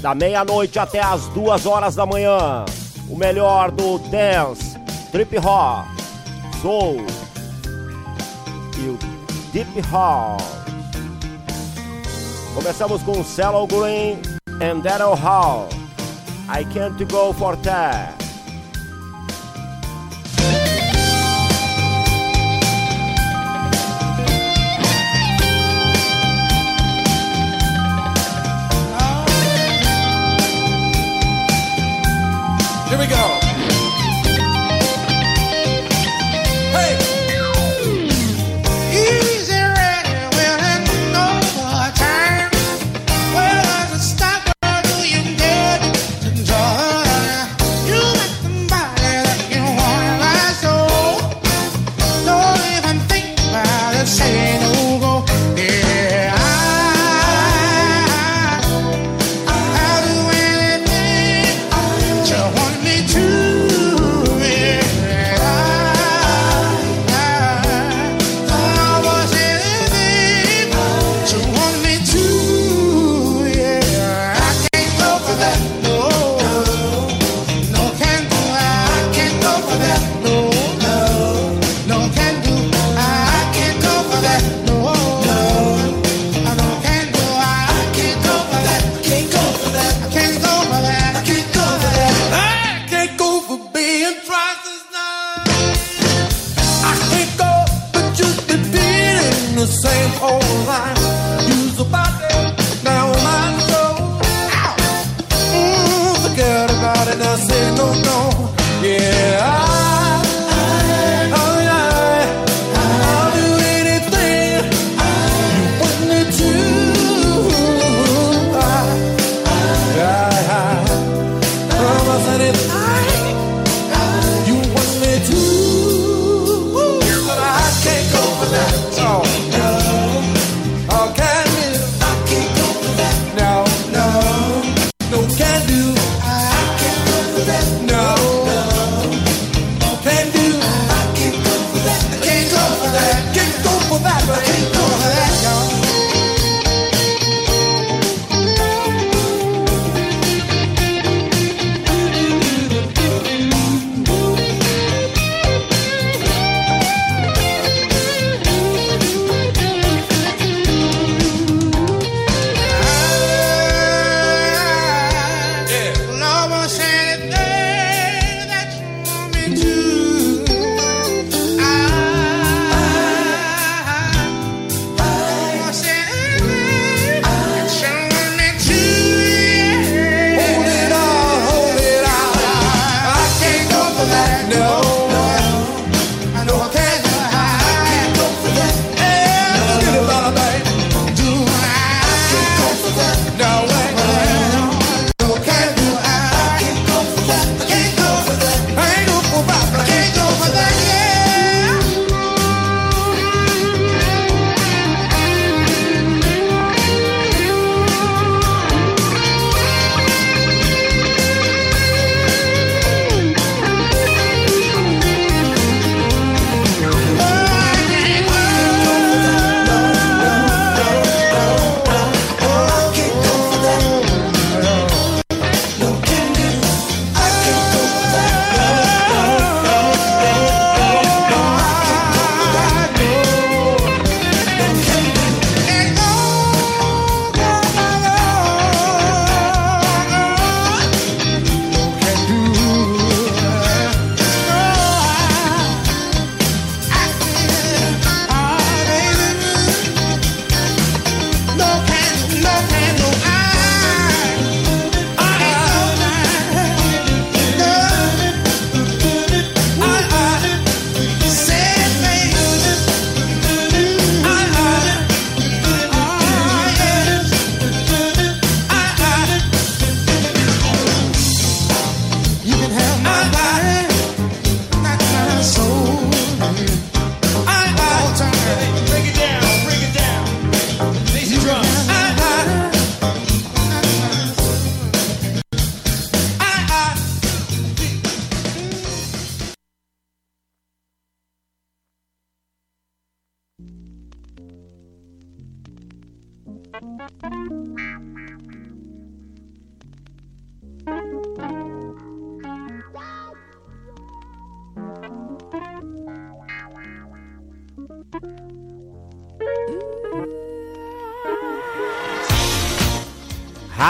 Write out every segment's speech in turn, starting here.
da meia-noite até as duas horas da manhã. O melhor do dance, trip hop, soul e o deep house. Começamos com Cello Green and Daryl Hall. I can't go for that.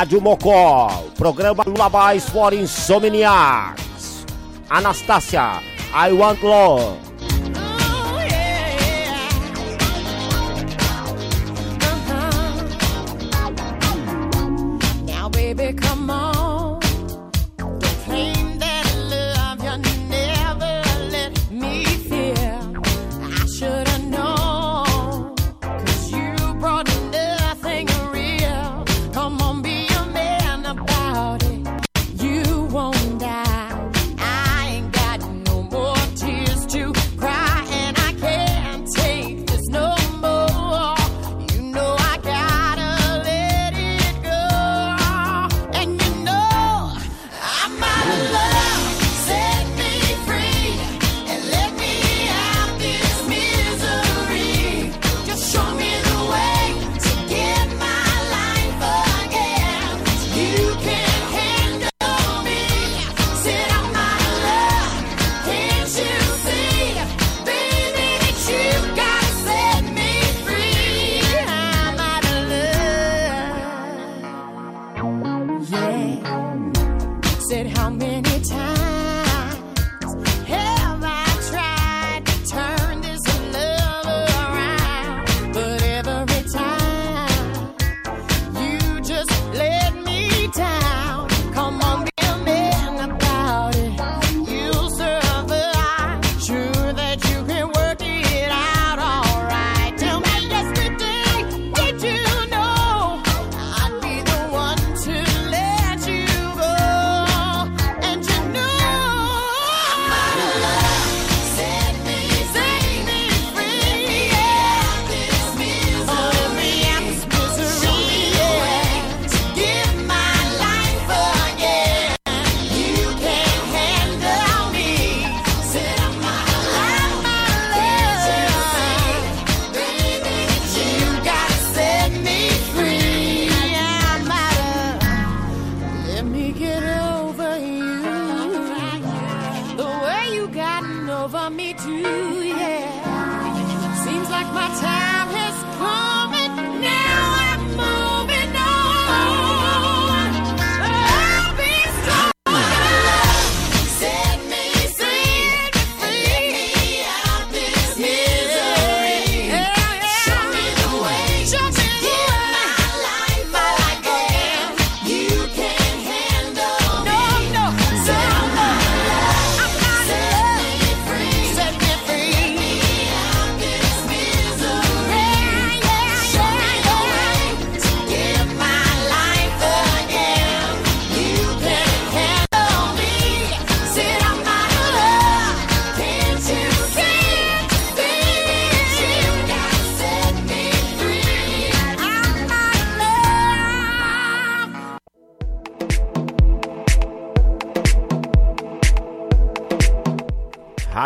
Rádio Mocó, programa Lullabies for Insomniacs. Anastácia, I Want Love.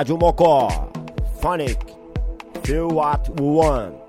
Rádio Mocó, Phonic, Feel What We Want.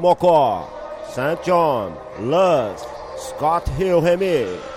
Mocó, St. John, Luz, Scott Hill Remix.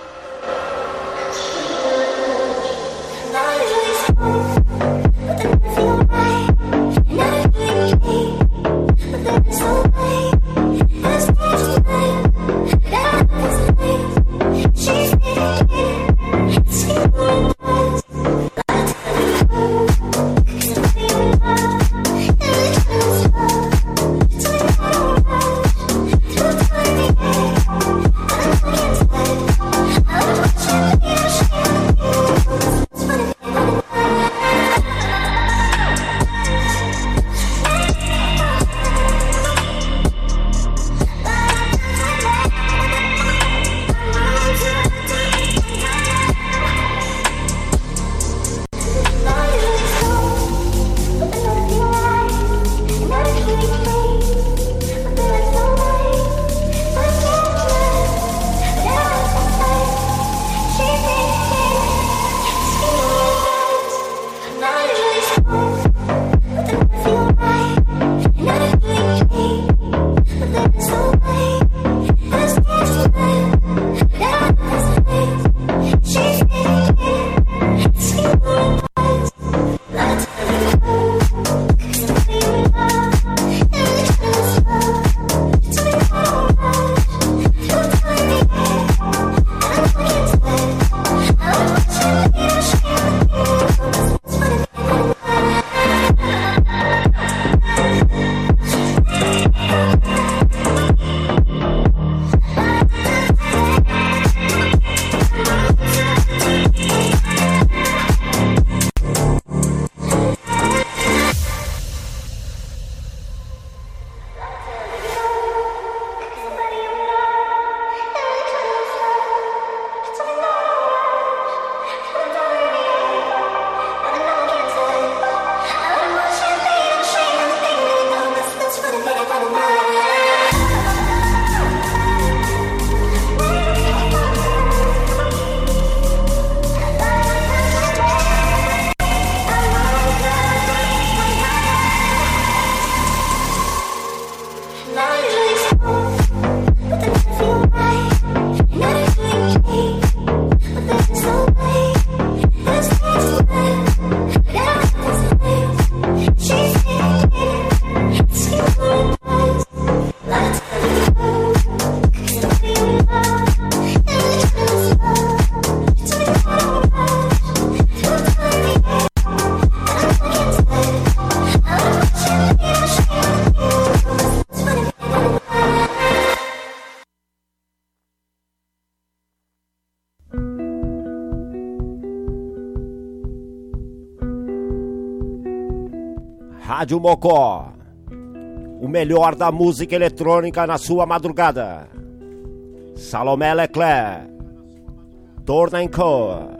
Rádio Mocó. O melhor da música eletrônica na sua madrugada. Salomé Leclerc. Torna Cor.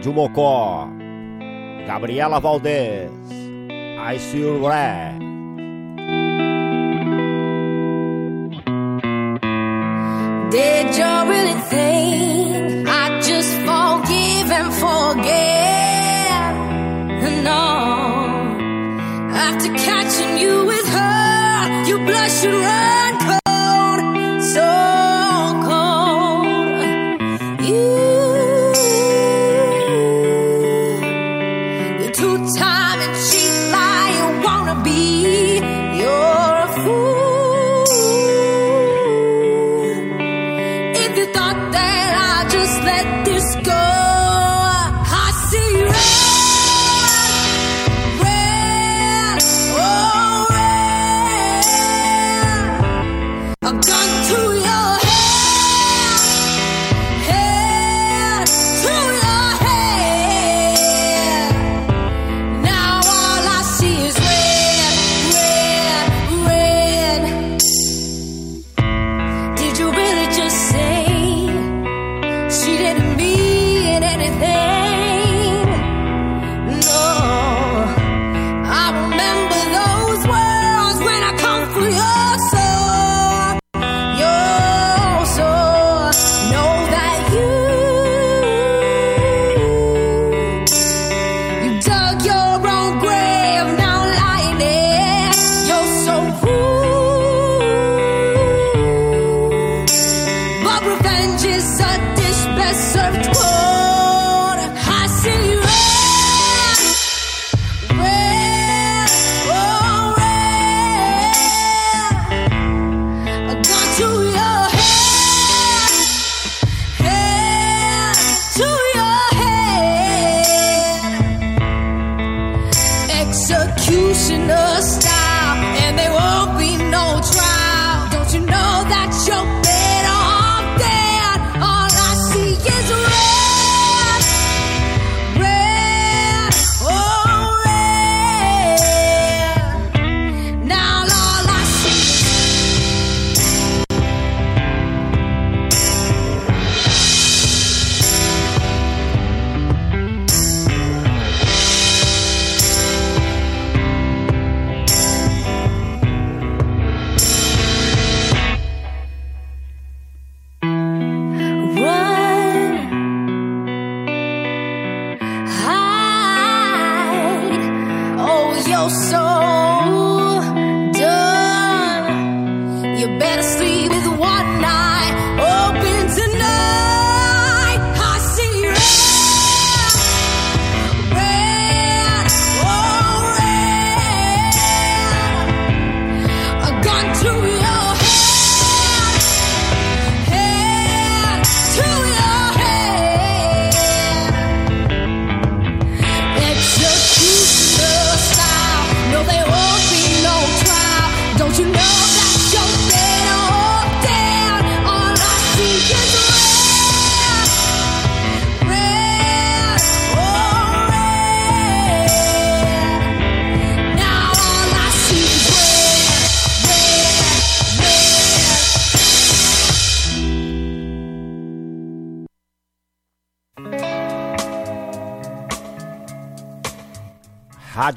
Rádio Mocó. Gabriela Valdez. I see red.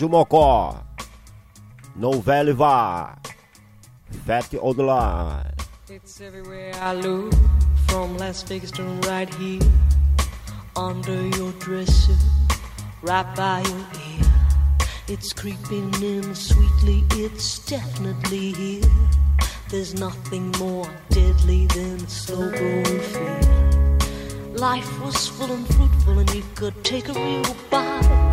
Rádio Mocó, No Velho Vá, Fat Old Line. It's everywhere I look, from Las Vegas to right here, under your dresser, right by your ear. It's creeping in sweetly, it's definitely here. There's nothing more deadly than slow growing fear. Life was full and fruitful, and you could take a real bite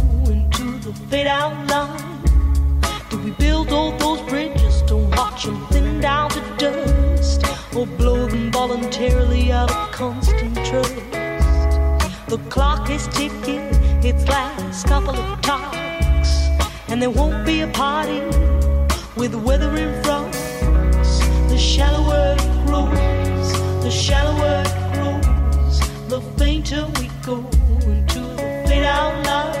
fade out line? Do we build all those bridges to watch them thin down to dust? Or blow them voluntarily out of constant trust? The clock is ticking its last couple of talks, and there won't be a party with weather in front. The shallower it grows, the shallower it grows, the fainter we go into the fade out line.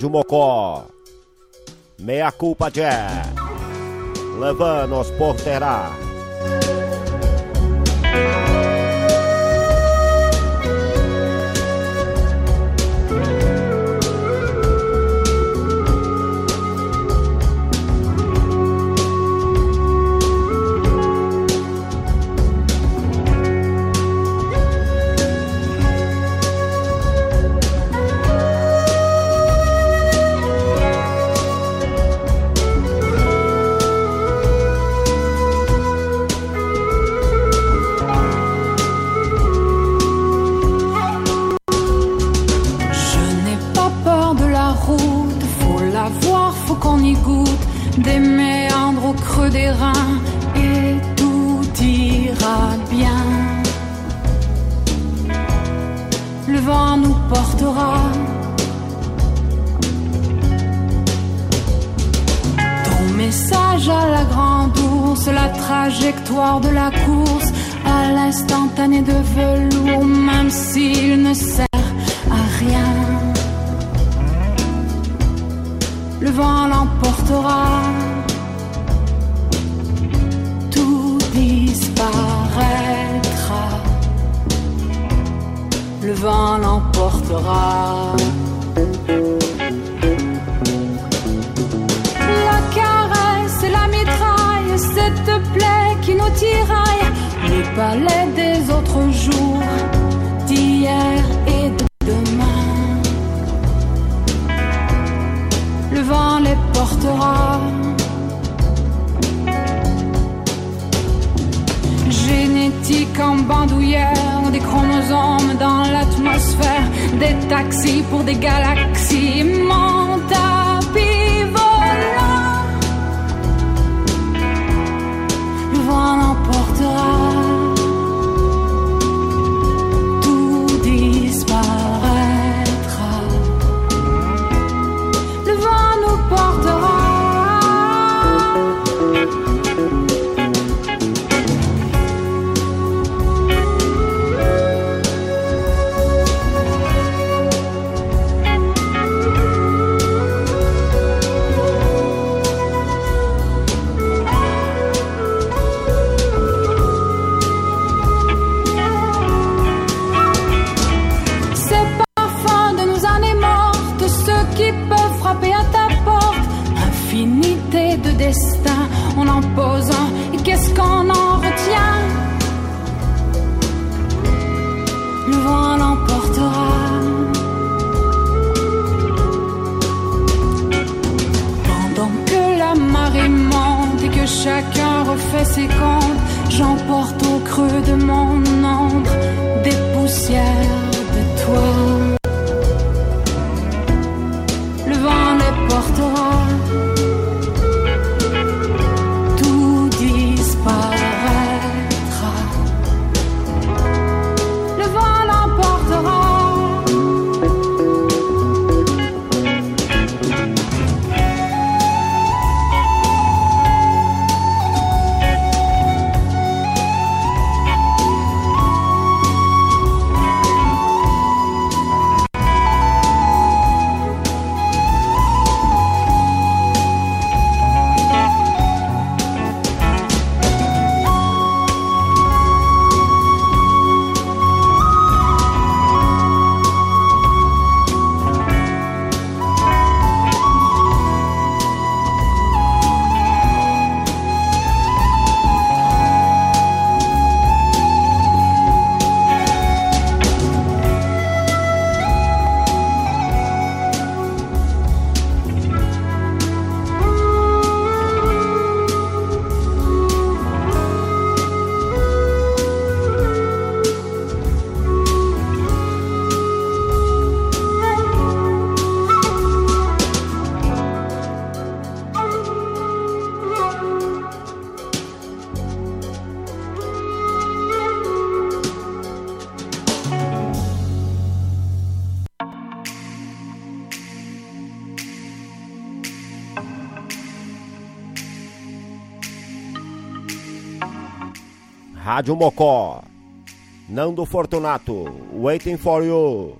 Rádio Mocó. Meia culpa Jazz. Levando os porterá. Pour des galaxies, Rádio Mocó. Nando Fortunato, waiting for you.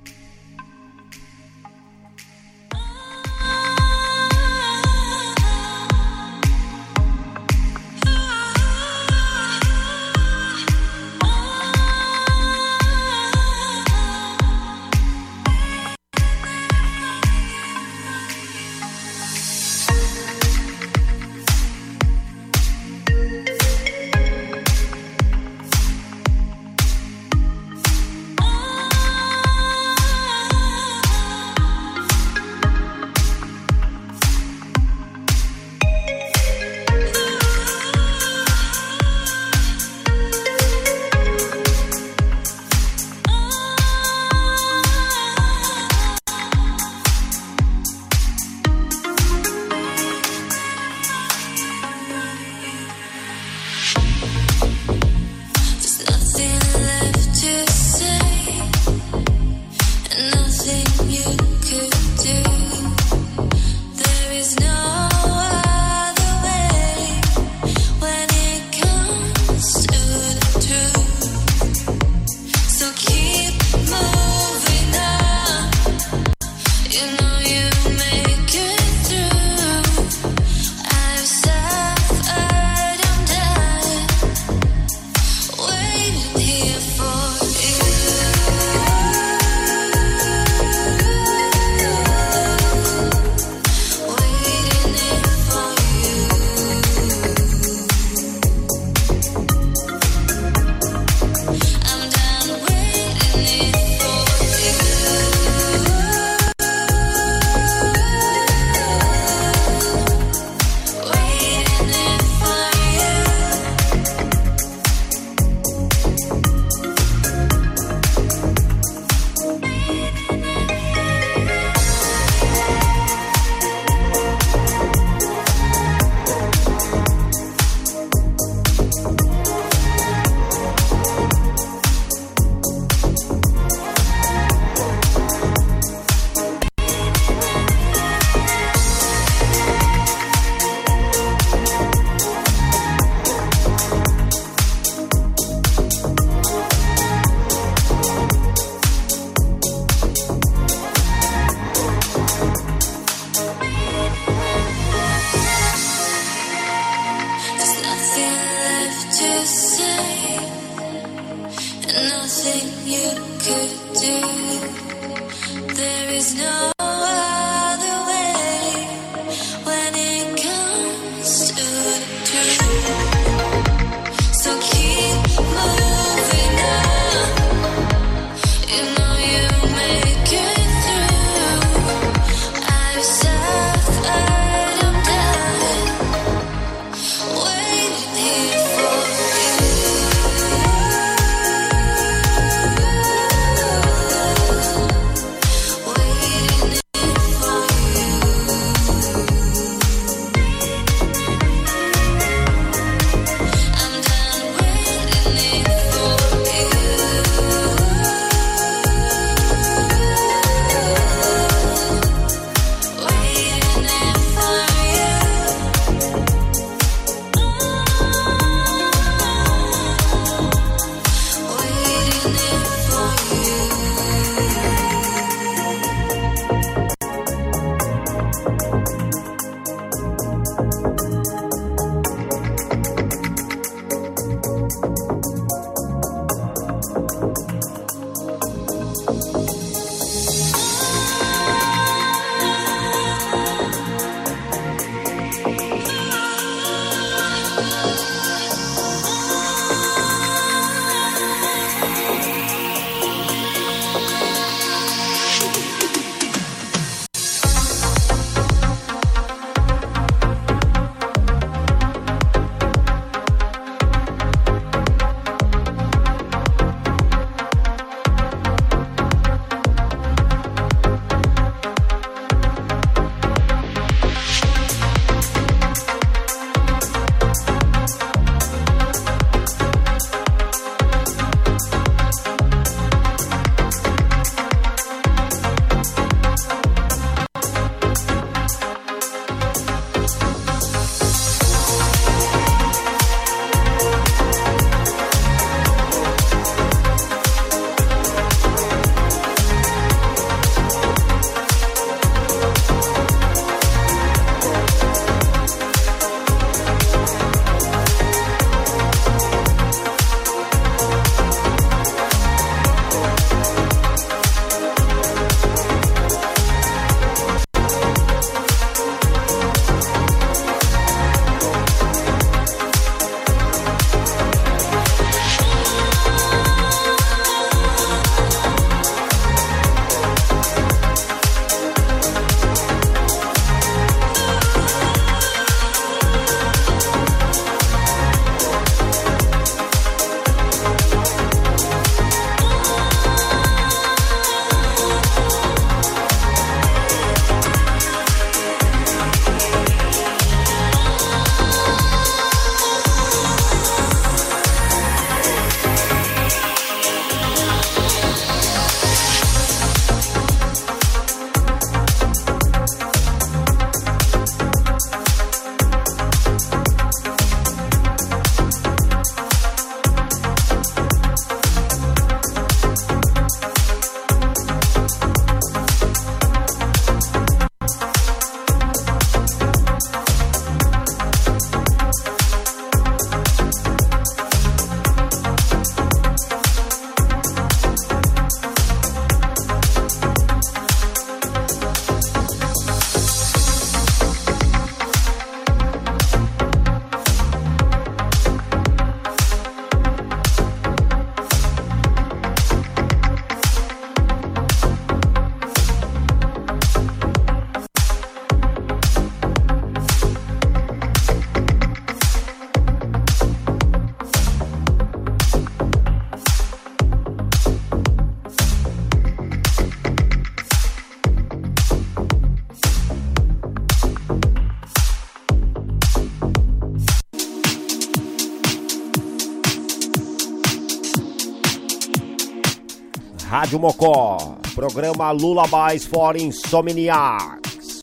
Rádio Mocó, programa Lullabies for Insomniacs.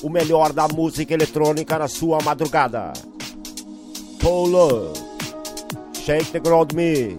O melhor da música eletrônica na sua madrugada. Up, shake the ground me.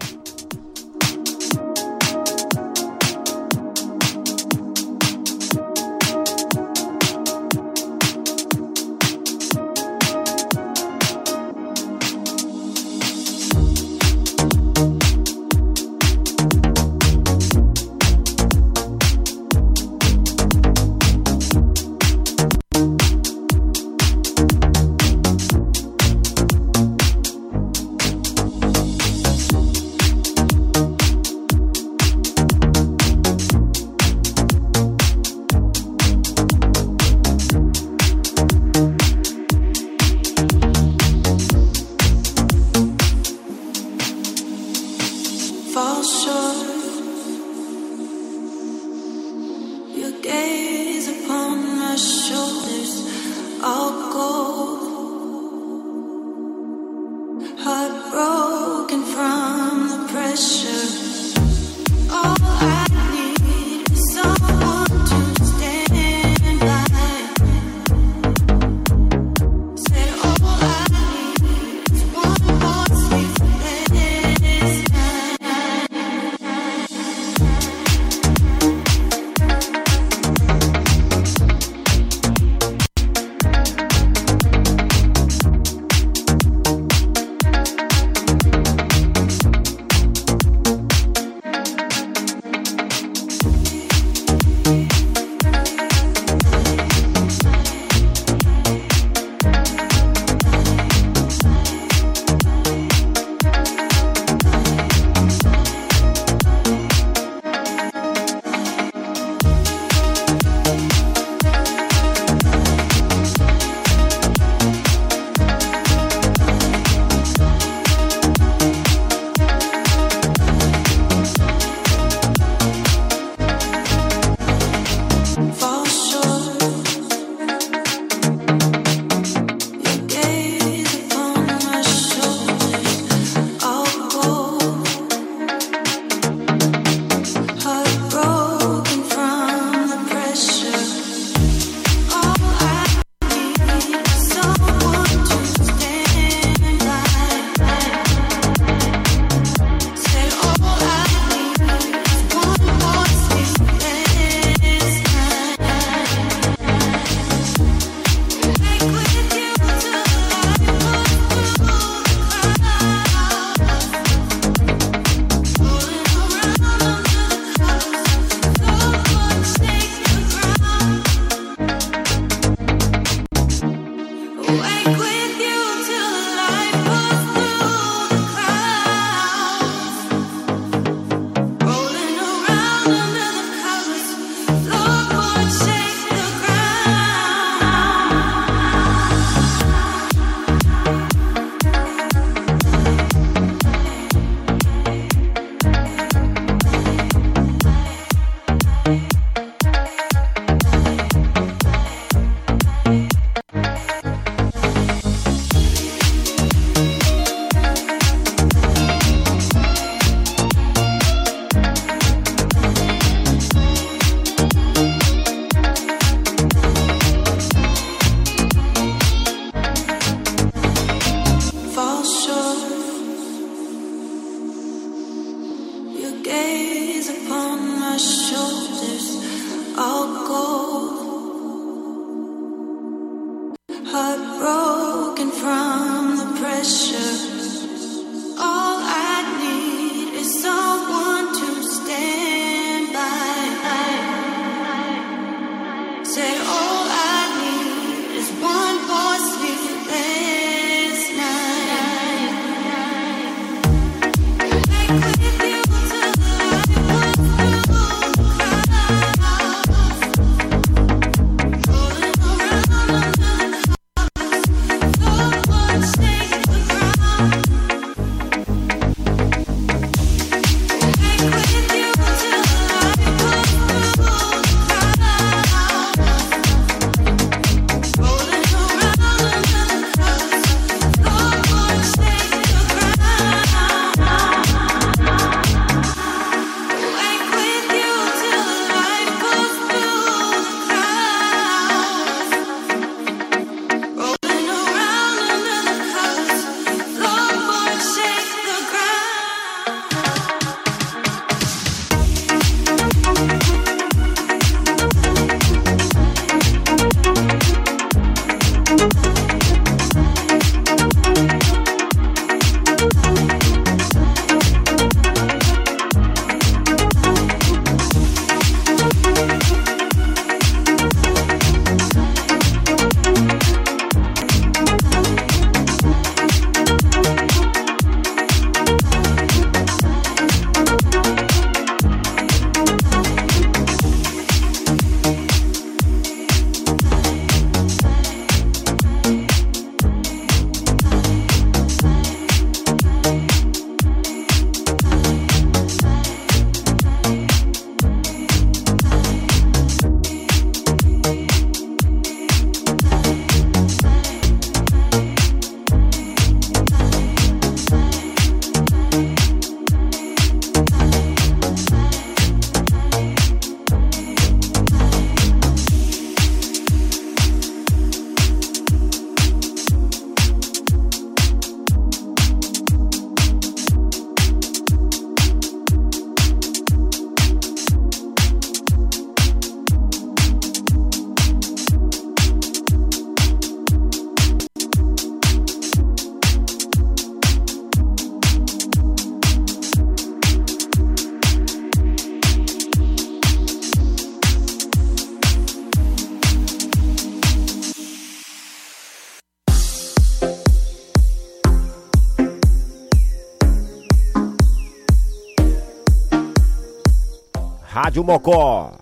Mocó,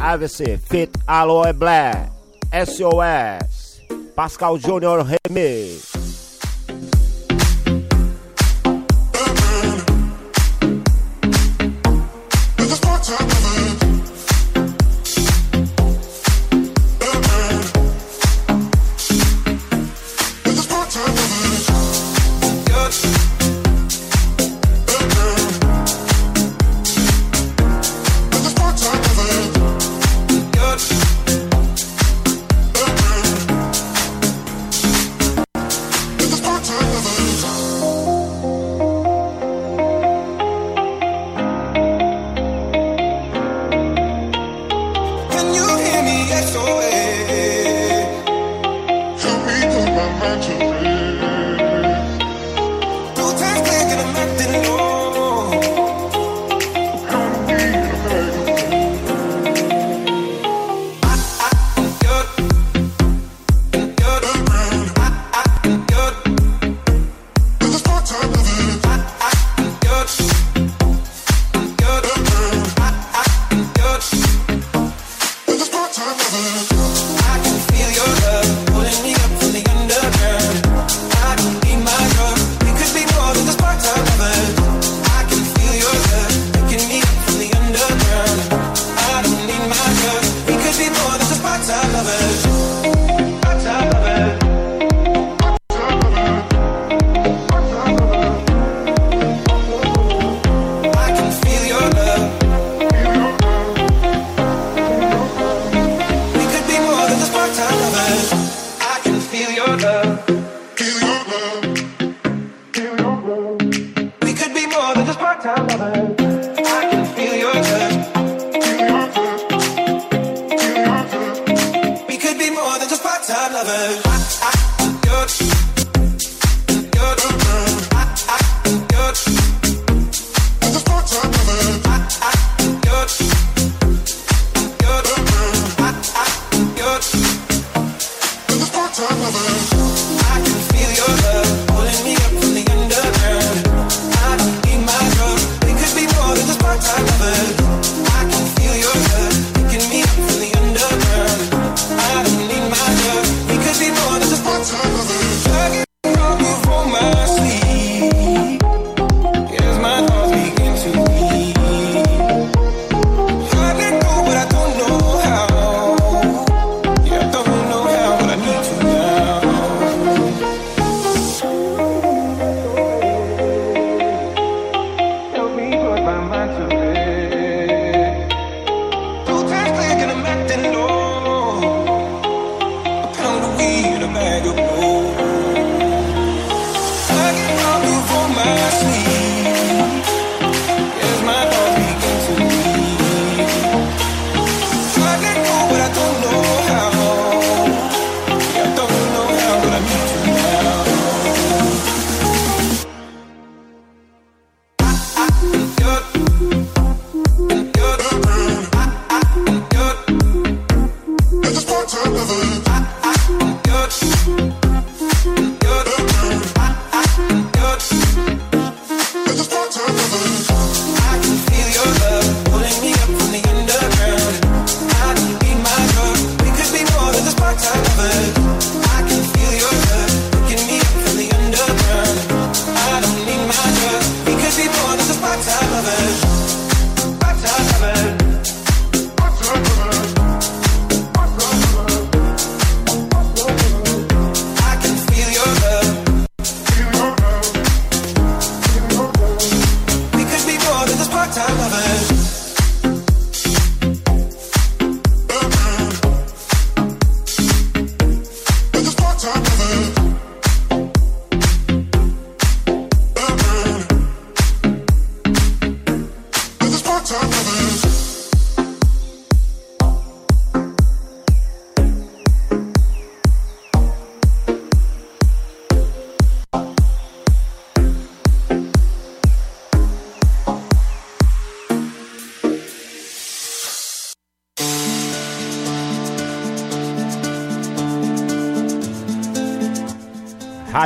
AVC, Fit Aloe Black, SOS, Pascal Júnior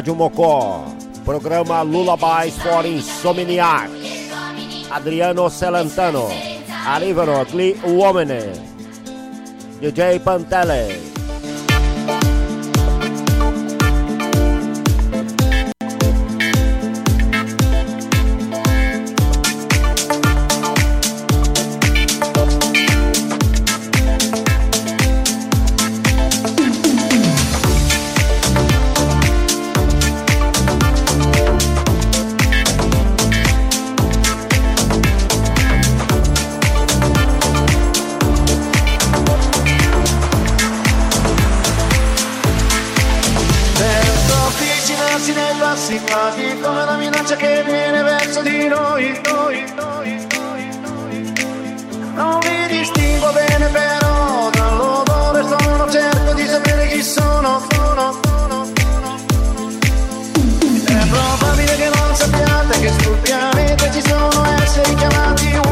Rádio Mocó. Programa Lullabies for Insomniac. Adriano Celentano. Arivano Gli Uomini. Né? DJ Pantele. braccia che viene verso di noi. noi, noi, noi, noi. Non mi distingo bene però tra loro dall'odore, sono certo di sapere chi sono. sono. È probabile che non sappiate che sul pianeta ci sono esseri chiamati uomini.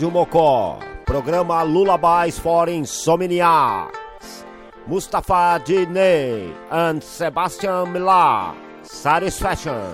Rádio Mocó. Programa Lullabies for Insomniacs. Mustafa Diney and Sebastian Millar. Satisfaction.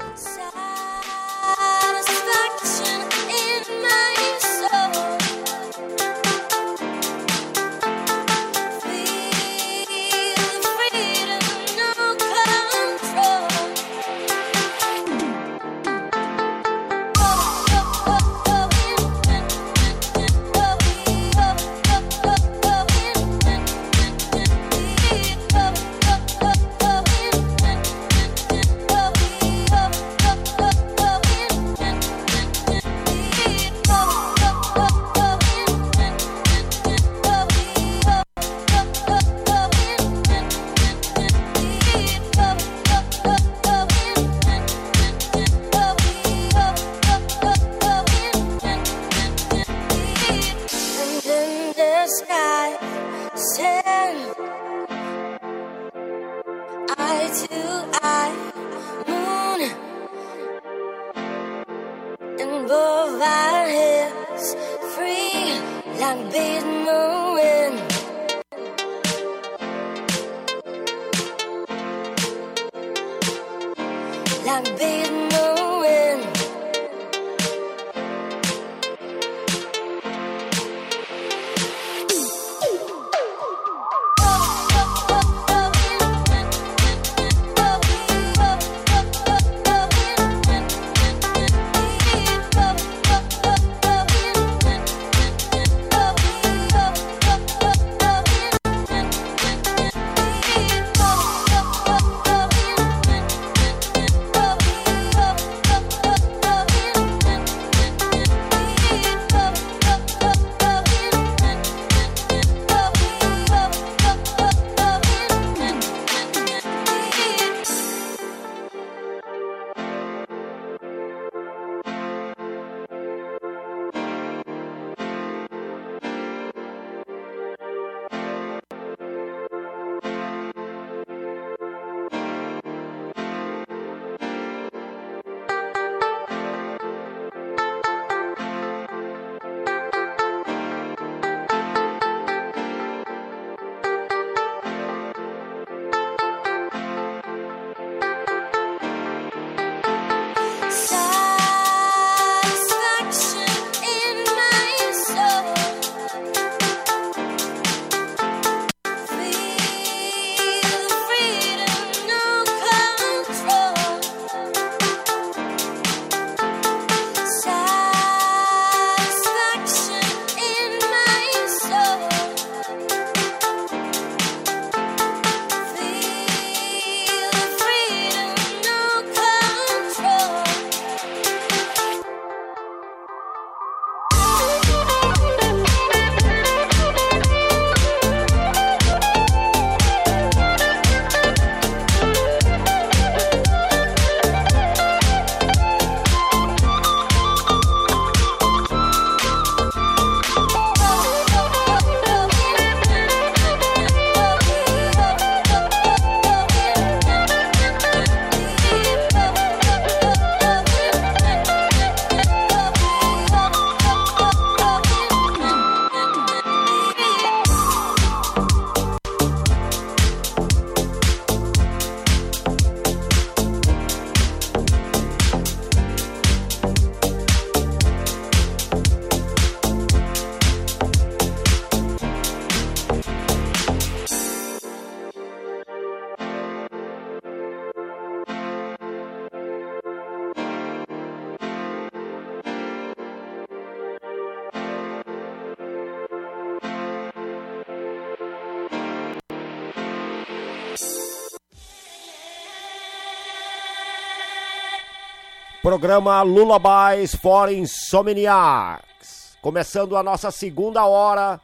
Programa Lullabies for Insomniacs. Começando a nossa segunda hora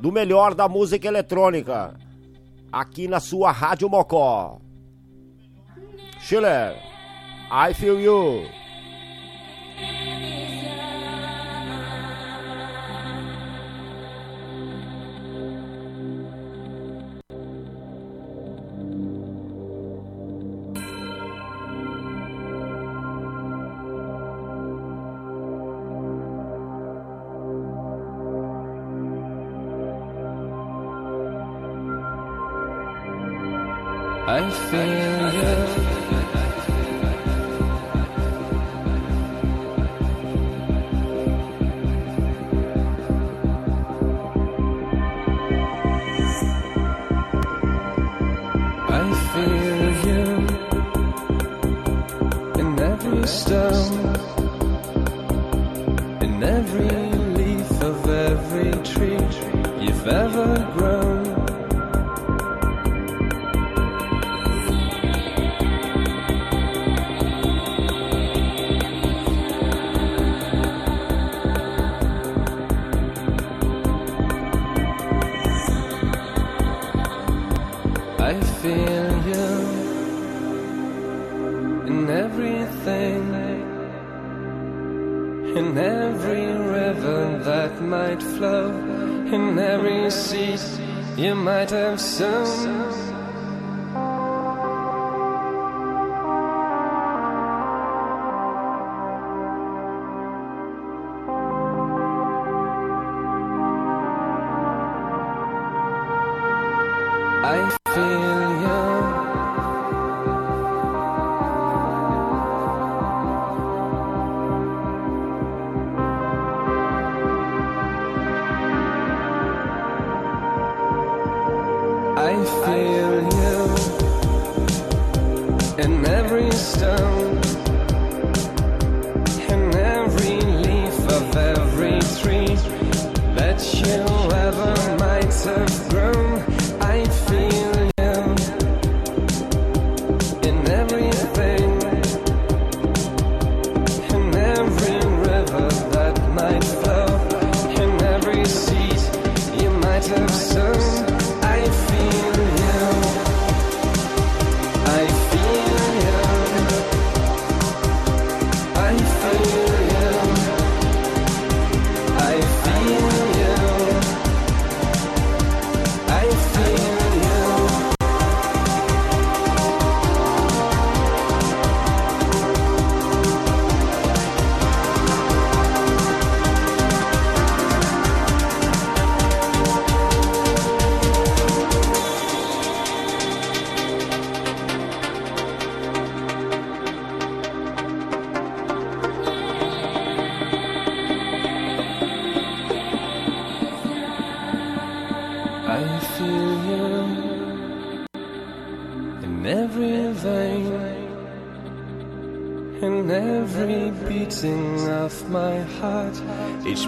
do melhor da música eletrônica. Aqui na sua Rádio Mocó. Schiller, I Feel You.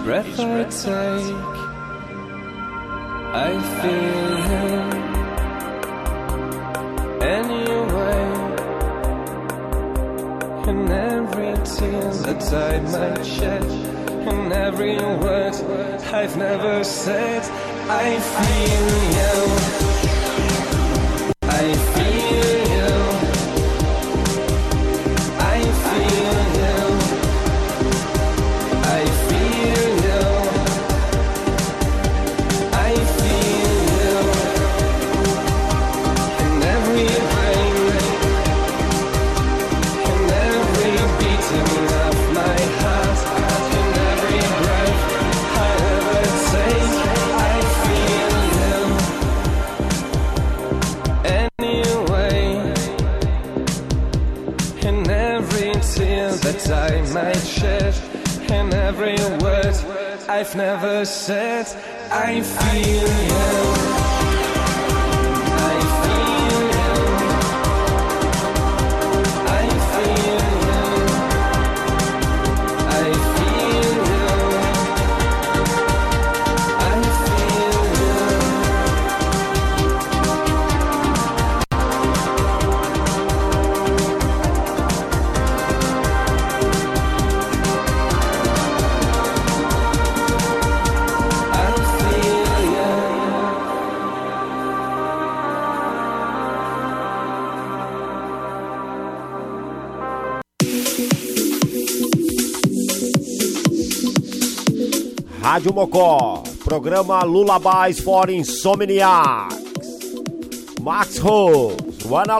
Breath I've never said I feel Rádio Mocó, programa Lullabies for Insomniacs. Max Rose, Wanna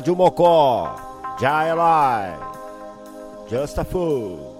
Rádio Mocó, Jai Lai, Just a Fool.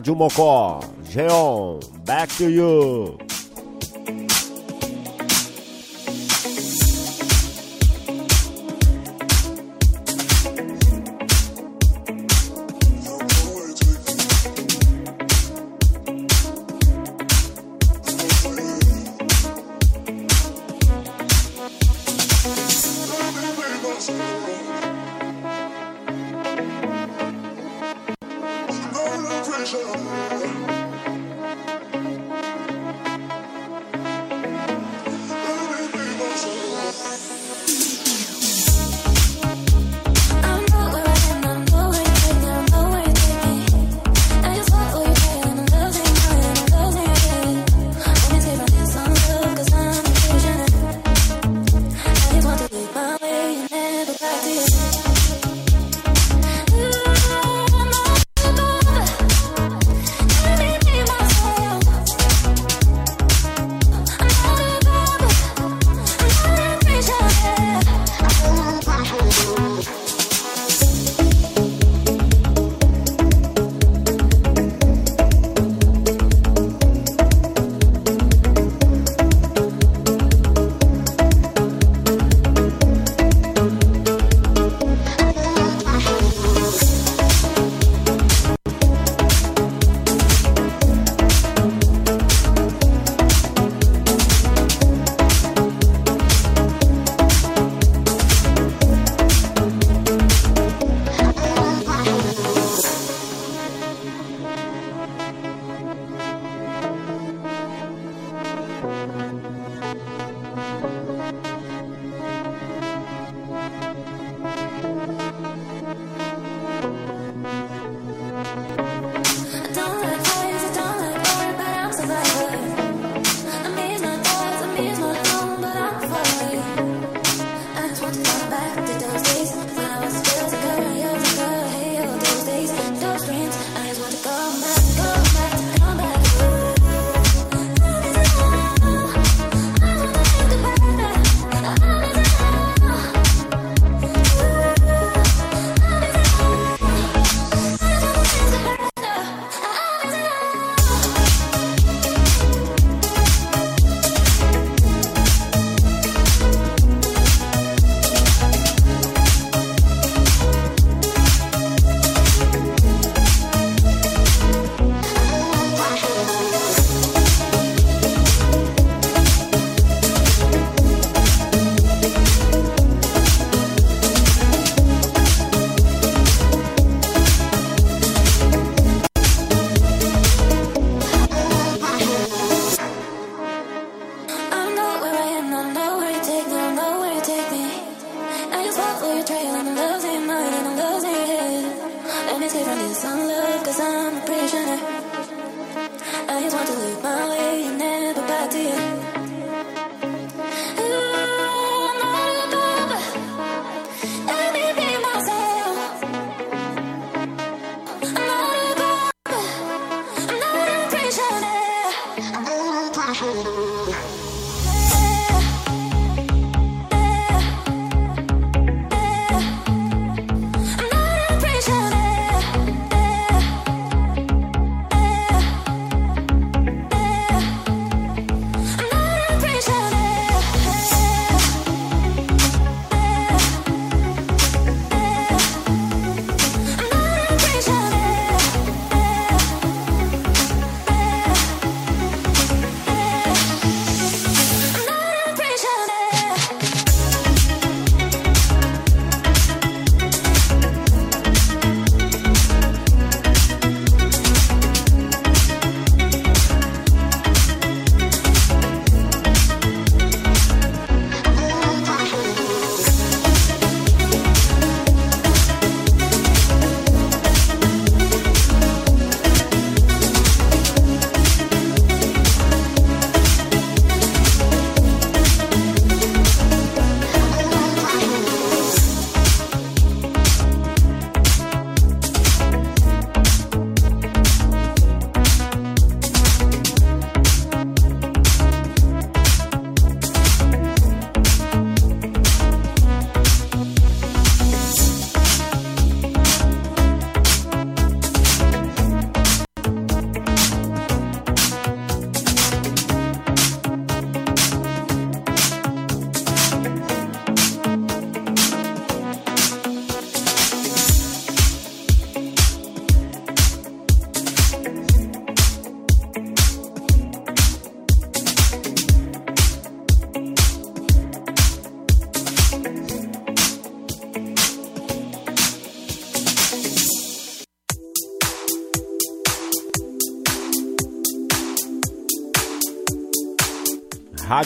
Rádio Mocó, Geon, back to you.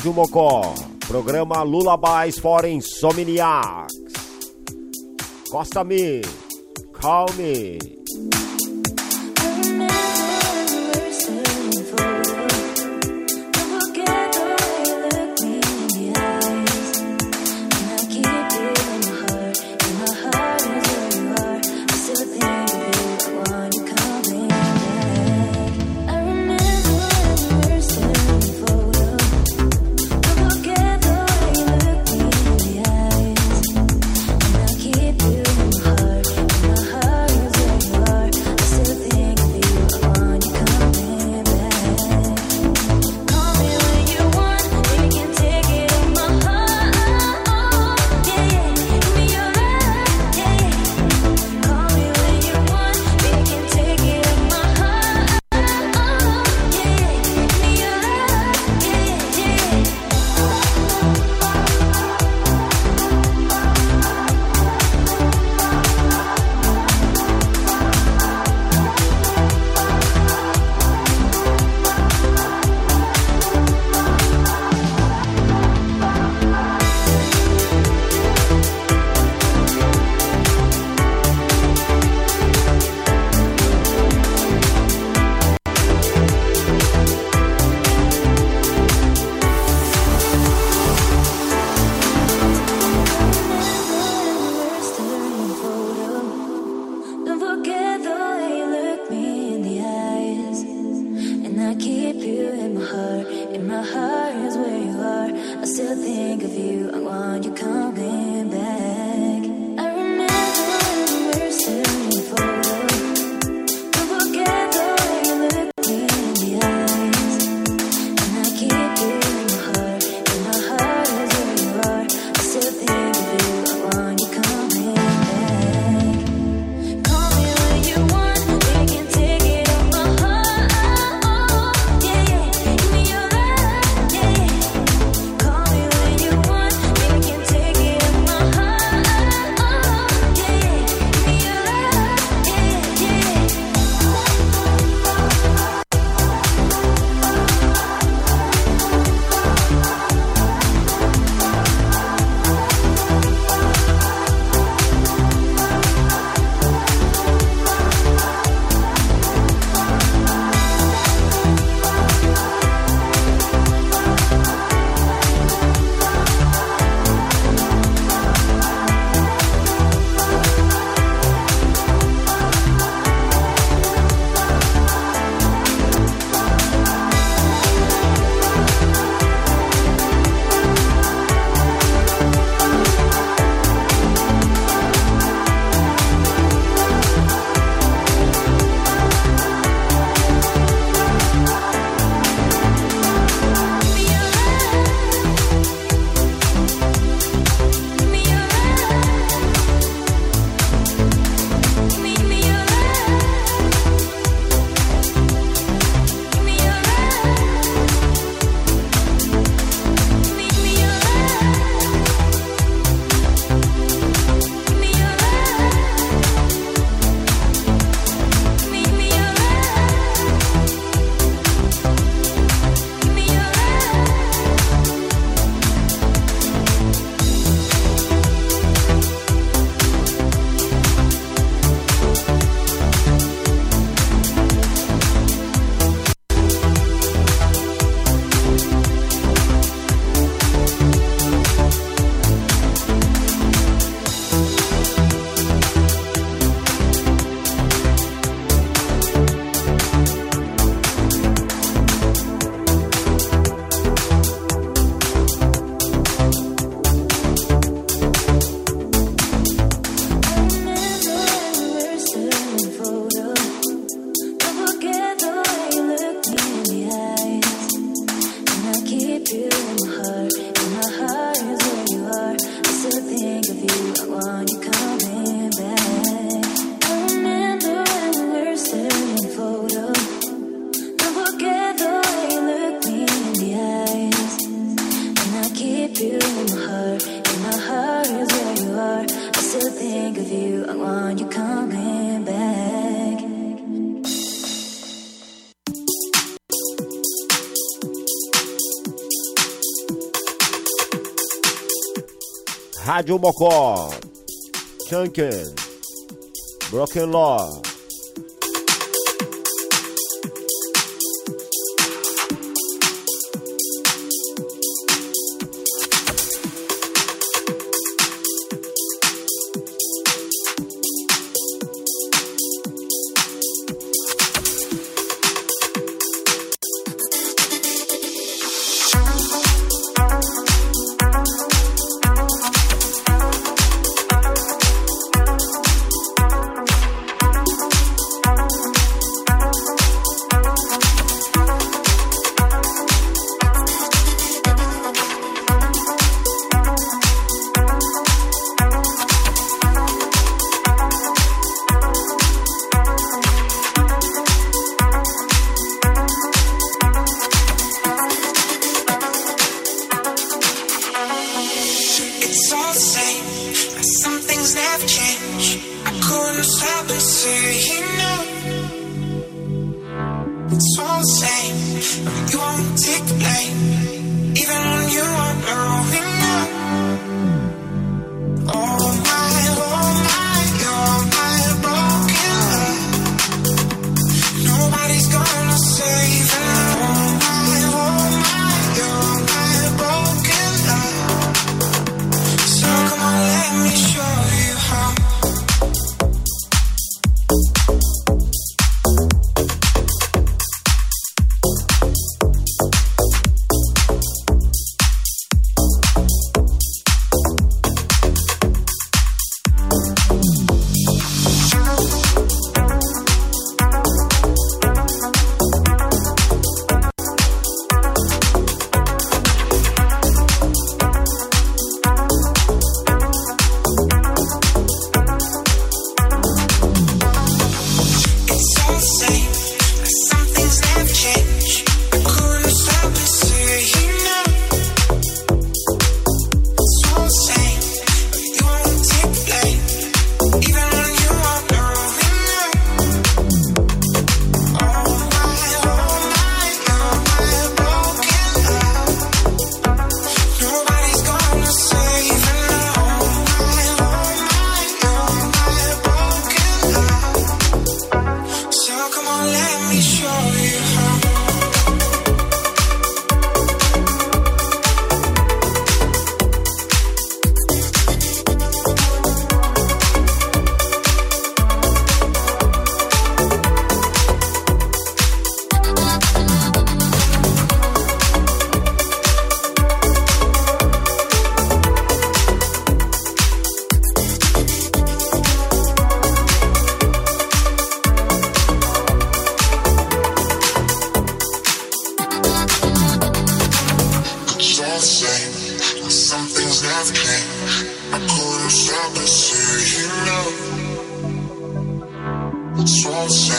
Rádio Mocó, programa Lullabies for Insomniacs. Costa Me, Call Me. Rádio Mocó, Chunkin, Broken Law.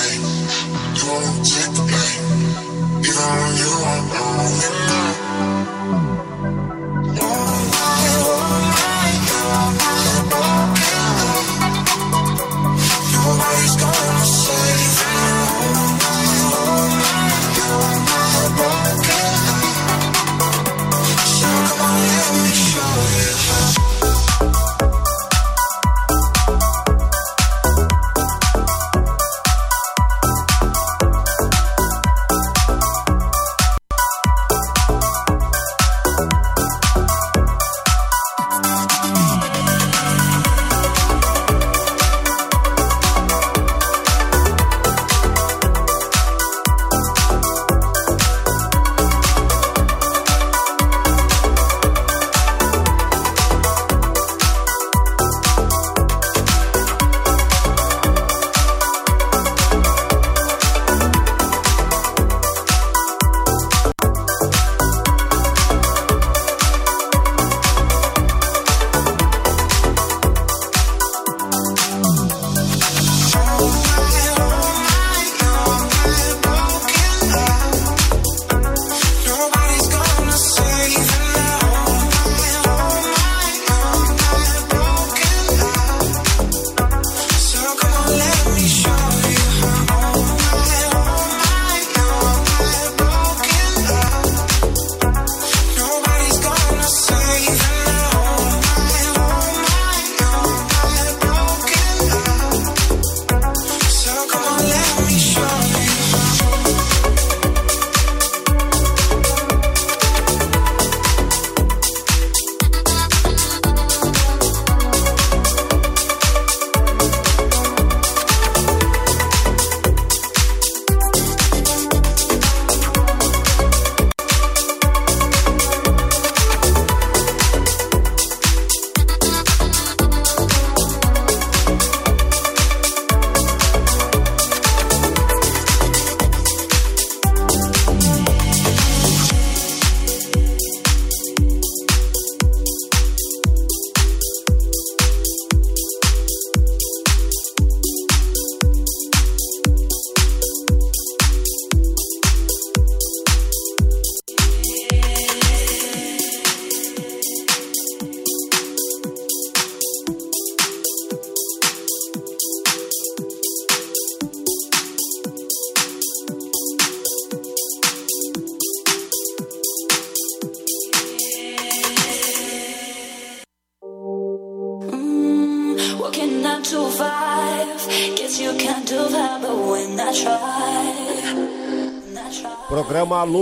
pain. You won't take the pain. Even when you won't know.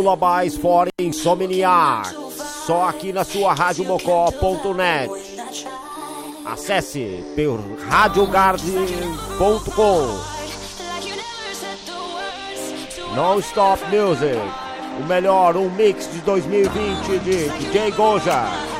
Lullabies for Insomniac. Só aqui na sua radiomocó.net. Acesse por radiogarden.com. Non Stop Music. O melhor, um mix de 2020 de DJ Goja.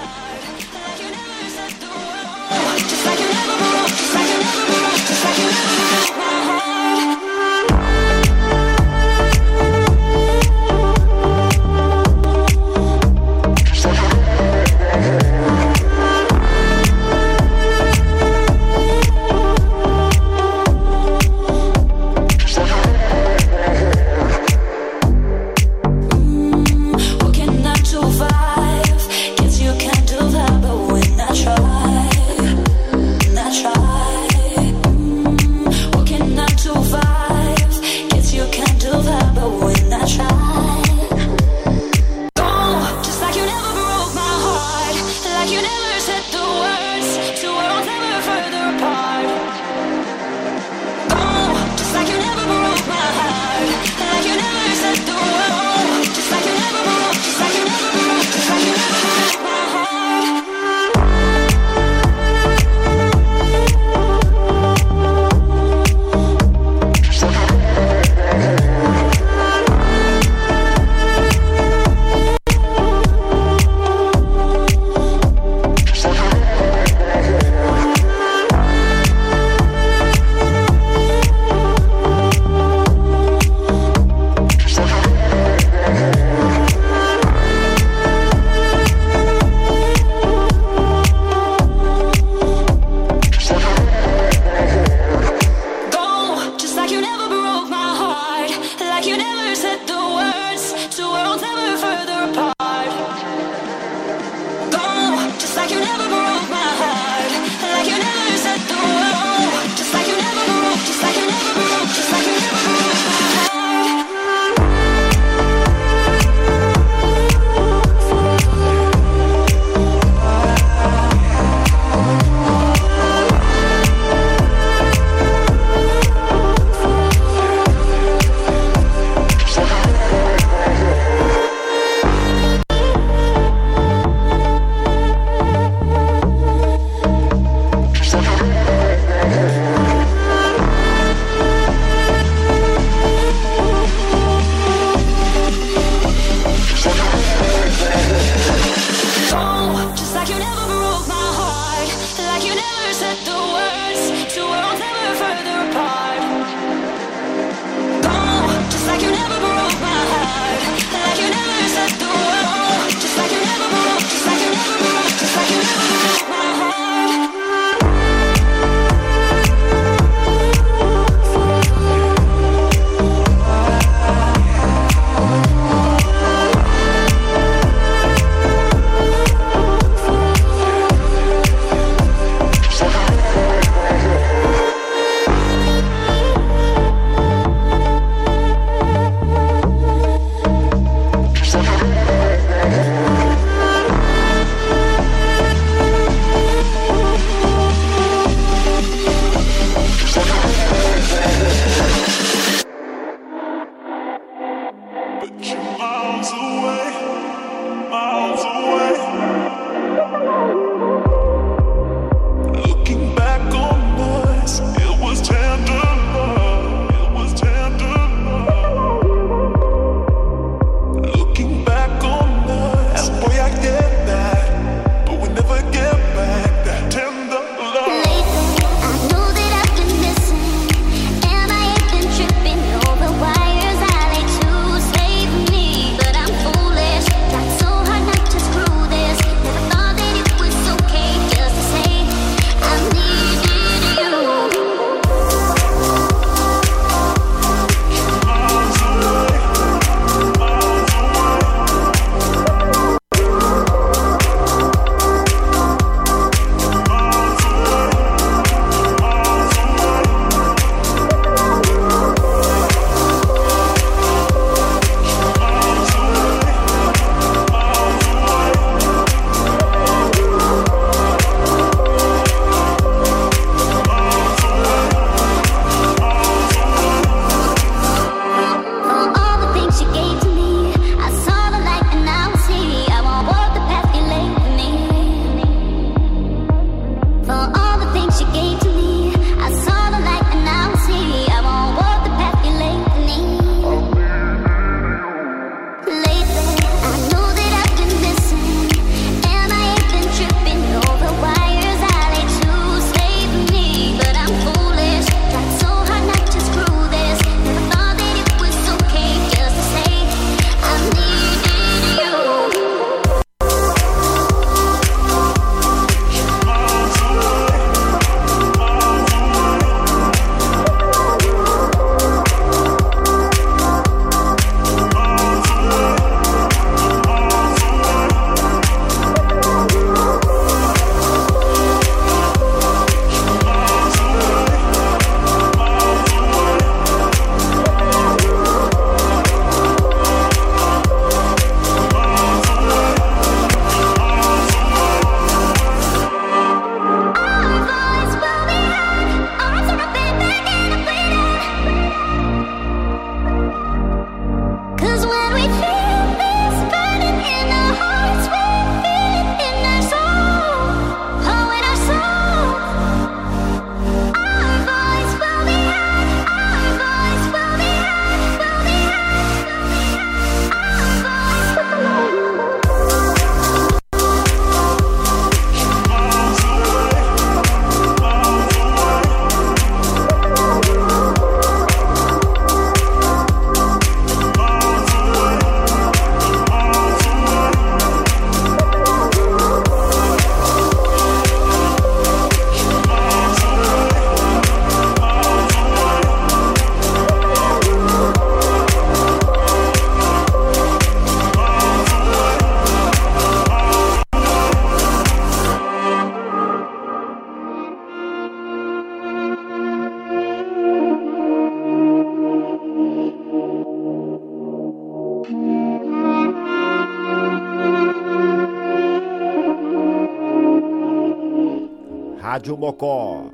Mocó.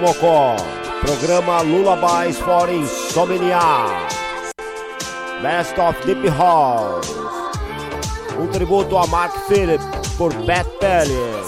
Mocó. Programa Lullabies for Insomnia. Best of Deep House. Um tributo a Mark Phillips por Beth Pellier.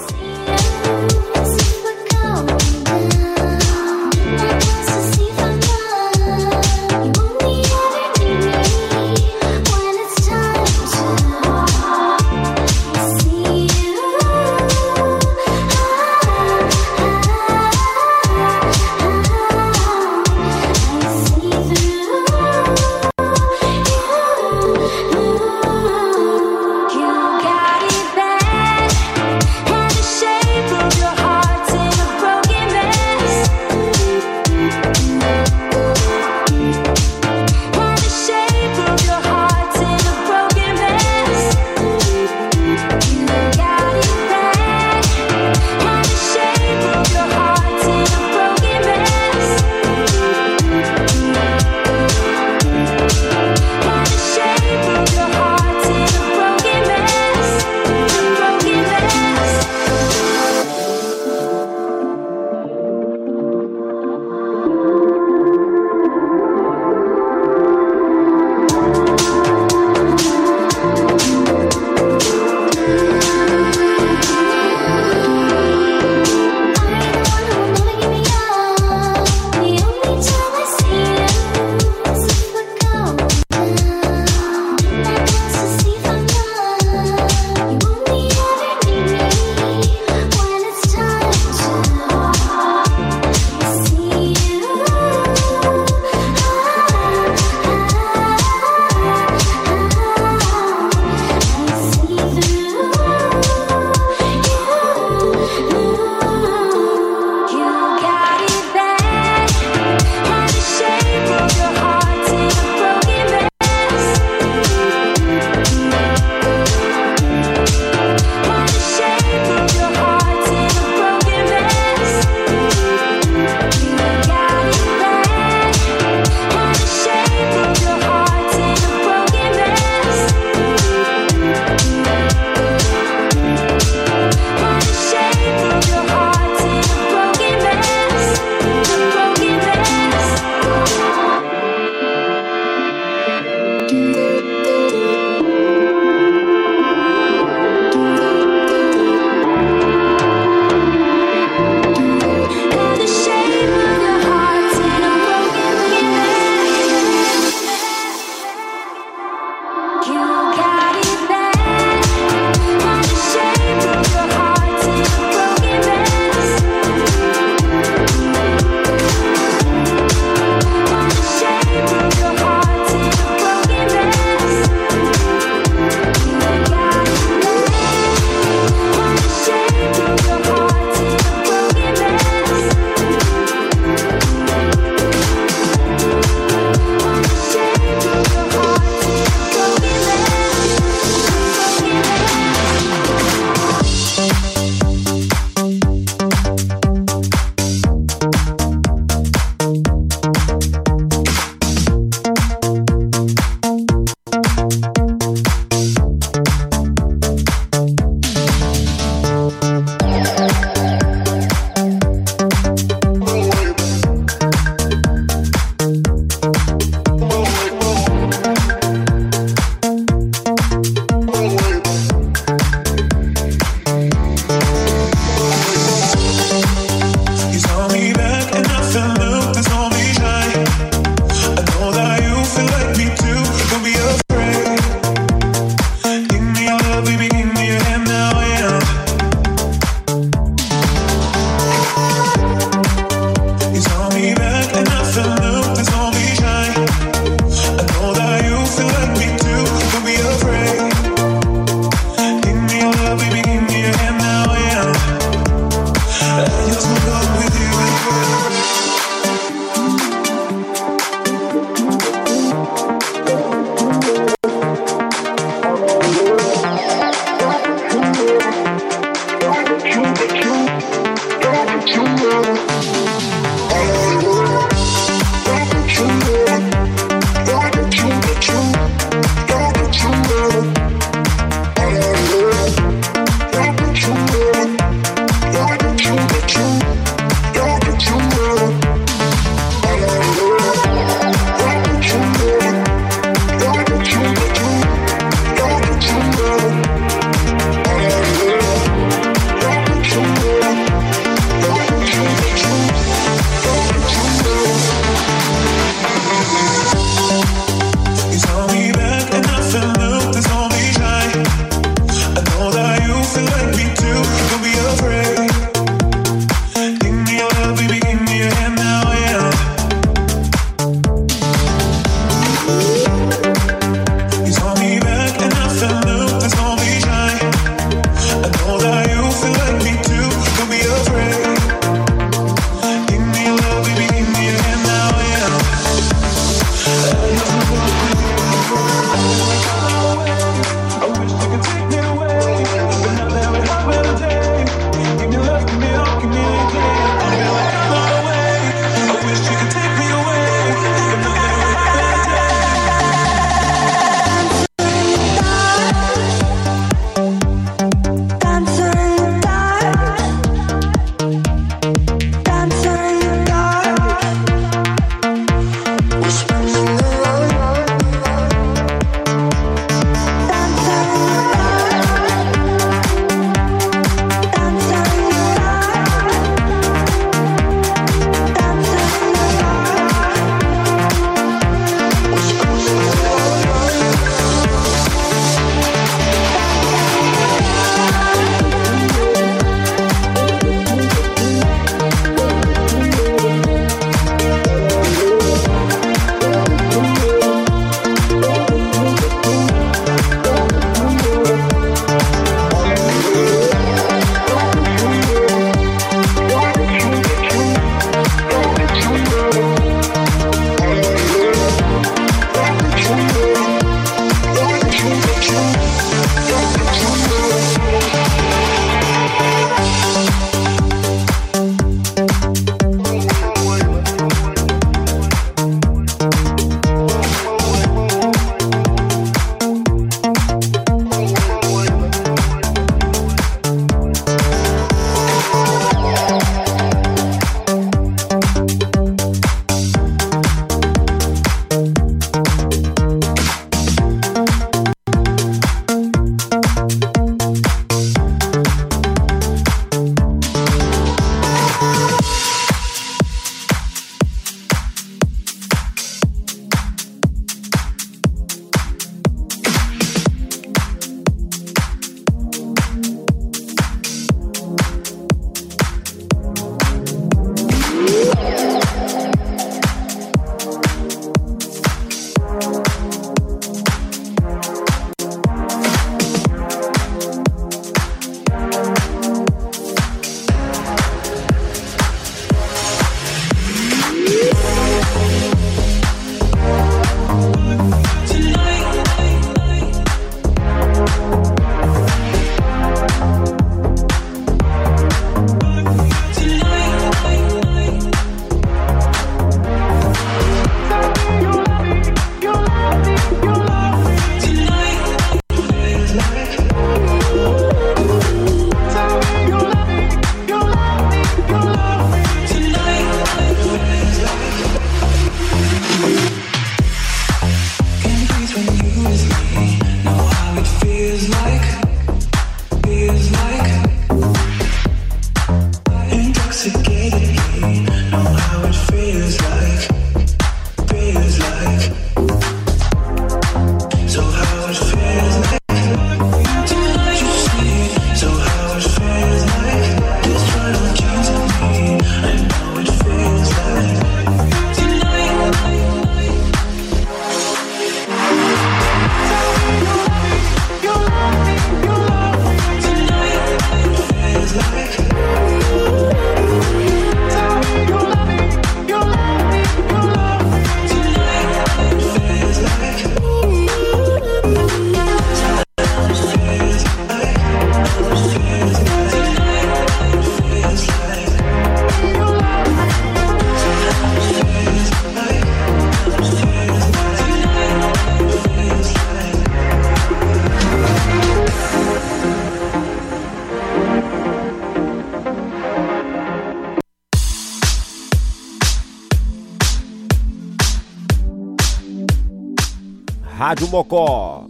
Rádio Mocó.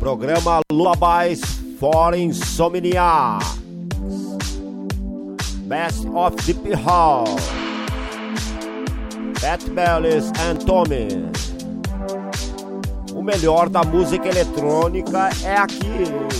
Programa Lullabies for Insomnia. Best of Deep Hall. Pat Bellis and Tommy. O melhor da música eletrônica é aqui.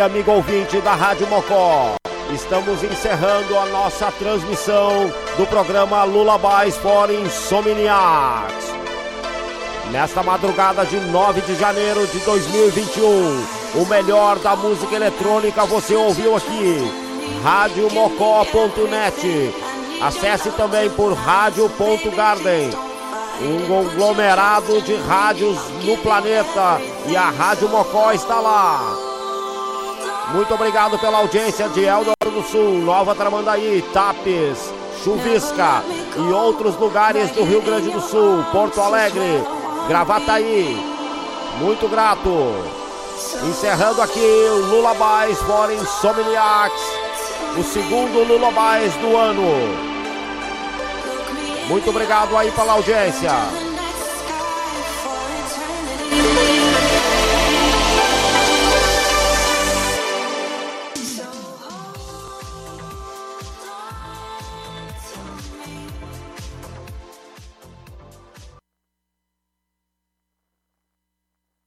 Amigo ouvinte da Rádio Mocó. Estamos encerrando a nossa transmissão do programa Lullabies for Insomniacs. Nesta madrugada de 9 de janeiro de 2021, o melhor da música eletrônica você ouviu aqui. radiomocó.net. Acesse também por rádio.garden. Um conglomerado de rádios no planeta e a Rádio Mocó está lá. Muito obrigado pela audiência de Eldorado do Sul, Nova Tramandaí, Tapes, Chuvisca e outros lugares do Rio Grande do Sul, Porto Alegre, Gravataí. Muito grato. Encerrando aqui o Lullabies for Insomniacs, o segundo Lullabies do ano. Muito obrigado aí pela audiência.